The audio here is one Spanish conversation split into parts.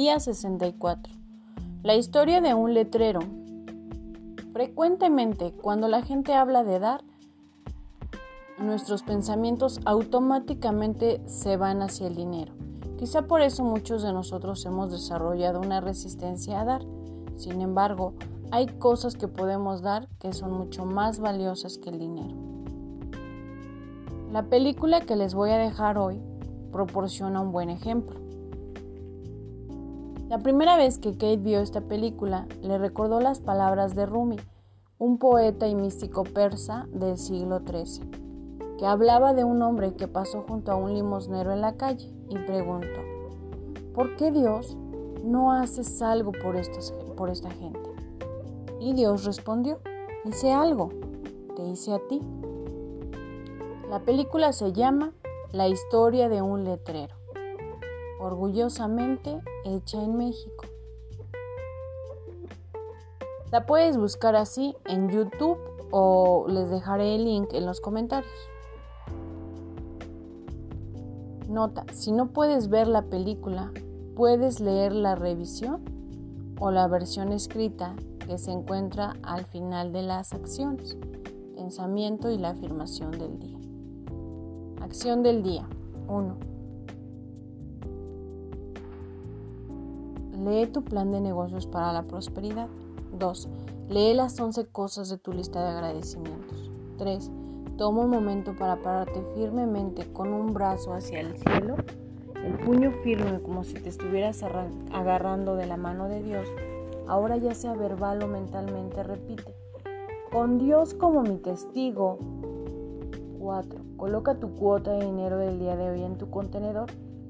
Día 64. La historia de un letrero. Frecuentemente, cuando la gente habla de dar, nuestros pensamientos automáticamente se van hacia el dinero. Quizá por eso muchos de nosotros hemos desarrollado una resistencia a dar. Sin embargo, hay cosas que podemos dar que son mucho más valiosas que el dinero. La película que les voy a dejar hoy proporciona un buen ejemplo. La primera vez que Kate vio esta película le recordó las palabras de Rumi, un poeta y místico persa del siglo XIII, que hablaba de un hombre que pasó junto a un limosnero en la calle y preguntó, ¿por qué Dios no haces algo por, por esta gente? Y Dios respondió, hice algo, te hice a ti. La película se llama La historia de un letrero orgullosamente hecha en México. La puedes buscar así en YouTube o les dejaré el link en los comentarios. Nota, si no puedes ver la película, puedes leer la revisión o la versión escrita que se encuentra al final de las acciones, pensamiento y la afirmación del día. Acción del día 1. Lee tu plan de negocios para la prosperidad. 2. Lee las 11 cosas de tu lista de agradecimientos. 3. Toma un momento para pararte firmemente con un brazo hacia el cielo, el puño firme como si te estuvieras agarrando de la mano de Dios. Ahora ya sea verbal o mentalmente, repite. Con Dios como mi testigo. 4. Coloca tu cuota de dinero del día de hoy en tu contenedor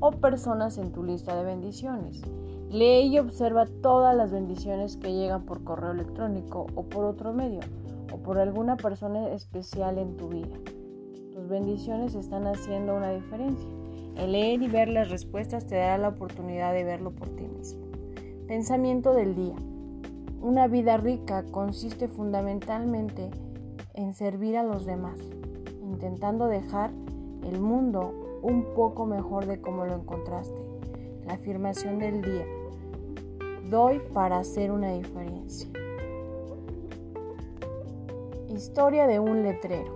o personas en tu lista de bendiciones. Lee y observa todas las bendiciones que llegan por correo electrónico o por otro medio o por alguna persona especial en tu vida. Tus bendiciones están haciendo una diferencia. El leer y ver las respuestas te dará la oportunidad de verlo por ti mismo. Pensamiento del día. Una vida rica consiste fundamentalmente en servir a los demás, intentando dejar el mundo un poco mejor de como lo encontraste. La afirmación del día. Doy para hacer una diferencia. Historia de un letrero.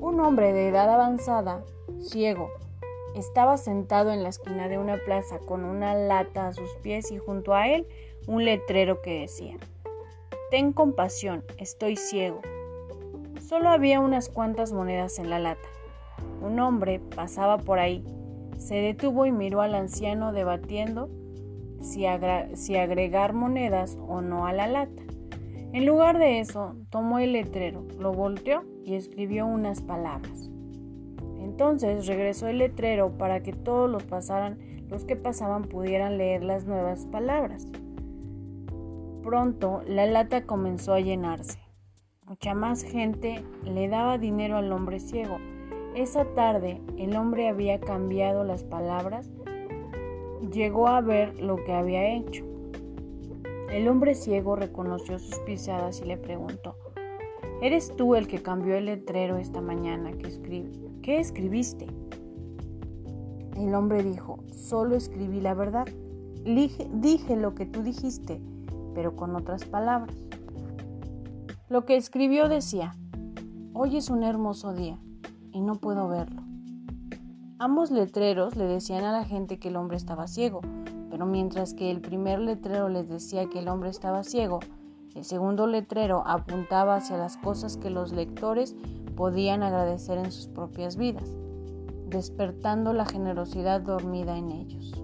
Un hombre de edad avanzada, ciego, estaba sentado en la esquina de una plaza con una lata a sus pies y junto a él un letrero que decía, Ten compasión, estoy ciego. Solo había unas cuantas monedas en la lata. Un hombre pasaba por ahí, se detuvo y miró al anciano debatiendo si, agregar monedas o no a la lata. En lugar de eso, tomó el letrero, lo volteó y escribió unas palabras. Entonces regresó el letrero para que todos los que pasaban pudieran leer las nuevas palabras. Pronto la lata comenzó a llenarse. Mucha más gente le daba dinero al hombre ciego. Esa tarde el hombre había cambiado las palabras, llegó a ver lo que había hecho. El hombre ciego reconoció sus pisadas y le preguntó, ¿Eres tú el que cambió el letrero esta mañana que? ¿Qué escribiste? El hombre dijo, solo escribí la verdad. Dije lo que tú dijiste, pero con otras palabras. Lo que escribió decía, hoy es un hermoso día y no puedo verlo. Ambos letreros le decían a la gente que el hombre estaba ciego, pero mientras que el primer letrero les decía que el hombre estaba ciego, el segundo letrero apuntaba hacia las cosas que los lectores podían agradecer en sus propias vidas, despertando la generosidad dormida en ellos.